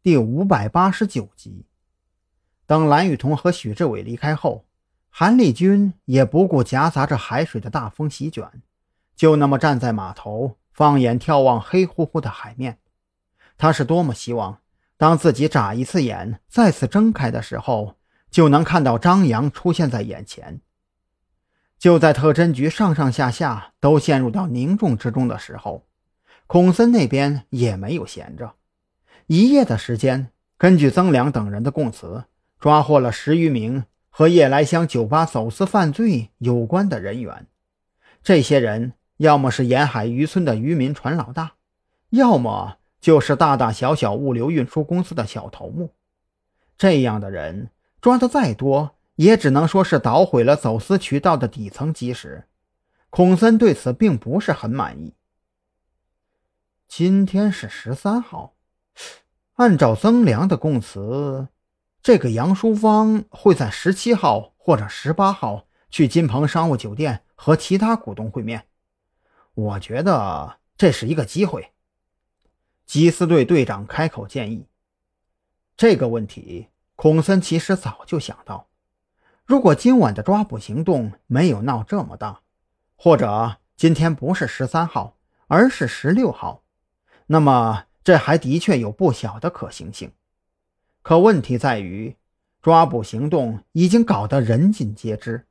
第五百八十九集。等蓝雨桐和许志伟离开后，韩立军也不顾夹杂着海水的大风席卷，就那么站在码头，放眼眺望黑乎乎的海面。他是多么希望，当自己眨一次眼，再次睁开的时候，就能看到张扬出现在眼前。就在特侦局上上下下都陷入到凝重之中的时候，孔森那边也没有闲着。一夜的时间，根据曾良等人的供词，抓获了十余名和夜来香酒吧走私犯罪有关的人员。这些人要么是沿海渔村的渔民船老大，要么就是大大小小物流运输公司的小头目。这样的人抓的再多，也只能说是捣毁了走私渠道的底层基石。孔森对此并不是很满意。今天是十三号。按照曾良的供词，这个杨淑芳会在十七号或者十八号去金鹏商务酒店和其他股东会面。我觉得这是一个机会。缉私队队长开口建议。这个问题，孔森其实早就想到。如果今晚的抓捕行动没有闹这么大，或者今天不是十三号，而是十六号，那么。这还的确有不小的可行性，可问题在于，抓捕行动已经搞得人尽皆知，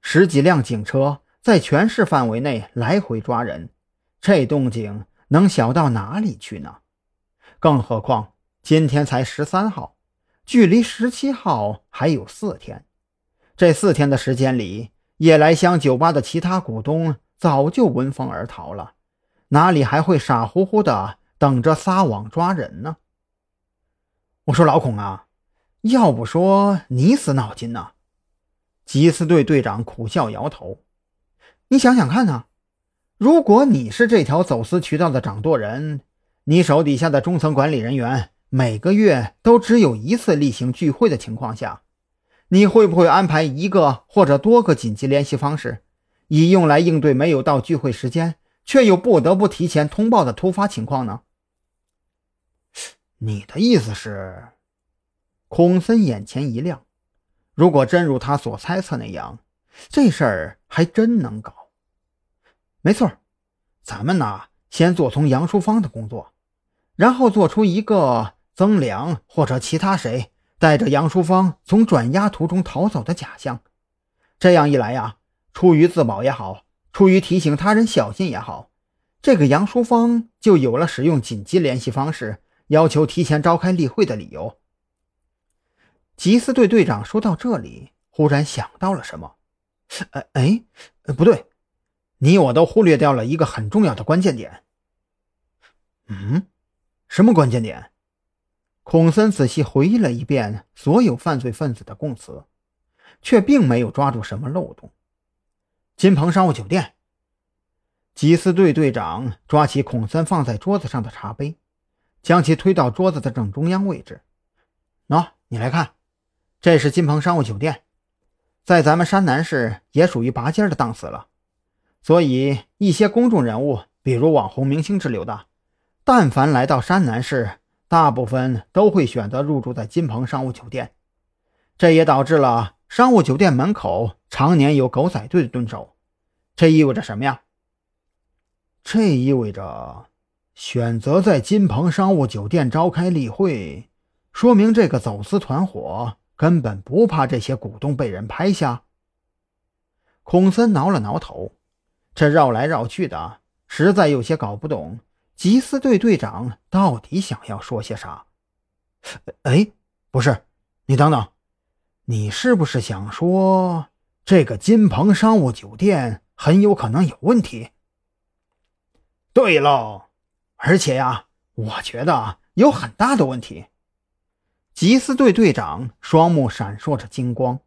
十几辆警车在全市范围内来回抓人，这动静能小到哪里去呢？更何况今天才十三号，距离十七号还有四天，这四天的时间里，夜来香酒吧的其他股东早就闻风而逃了，哪里还会傻乎乎的？等着撒网抓人呢。我说老孔啊，要不说你死脑筋呢？缉私队队长苦笑摇头。你想想看啊，如果你是这条走私渠道的掌舵人，你手底下的中层管理人员每个月都只有一次例行聚会的情况下，你会不会安排一个或者多个紧急联系方式，以用来应对没有到聚会时间却又不得不提前通报的突发情况呢？你的意思是，孔森眼前一亮。如果真如他所猜测那样，这事儿还真能搞。没错，咱们呢，先做从杨淑芳的工作，然后做出一个曾良或者其他谁带着杨淑芳从转押途中逃走的假象。这样一来呀，出于自保也好，出于提醒他人小心也好，这个杨淑芳就有了使用紧急联系方式。要求提前召开例会的理由。缉私队队长说到这里，忽然想到了什么。哎哎，不对，你我都忽略掉了一个很重要的关键点。嗯，什么关键点？孔森仔细回忆了一遍所有犯罪分子的供词，却并没有抓住什么漏洞。金鹏商务酒店。缉私队队长抓起孔森放在桌子上的茶杯。将其推到桌子的正中央位置。喏，你来看，这是金鹏商务酒店，在咱们山南市也属于拔尖的档次了。所以，一些公众人物，比如网红、明星之流的，但凡来到山南市，大部分都会选择入住在金鹏商务酒店。这也导致了商务酒店门口常年有狗仔队蹲守。这意味着什么呀？这意味着。选择在金鹏商务酒店召开例会，说明这个走私团伙根本不怕这些股东被人拍下。孔森挠了挠头，这绕来绕去的，实在有些搞不懂缉私队队长到底想要说些啥。哎，不是，你等等，你是不是想说这个金鹏商务酒店很有可能有问题？对喽。而且呀，我觉得有很大的问题。缉私队队长双目闪烁着金光。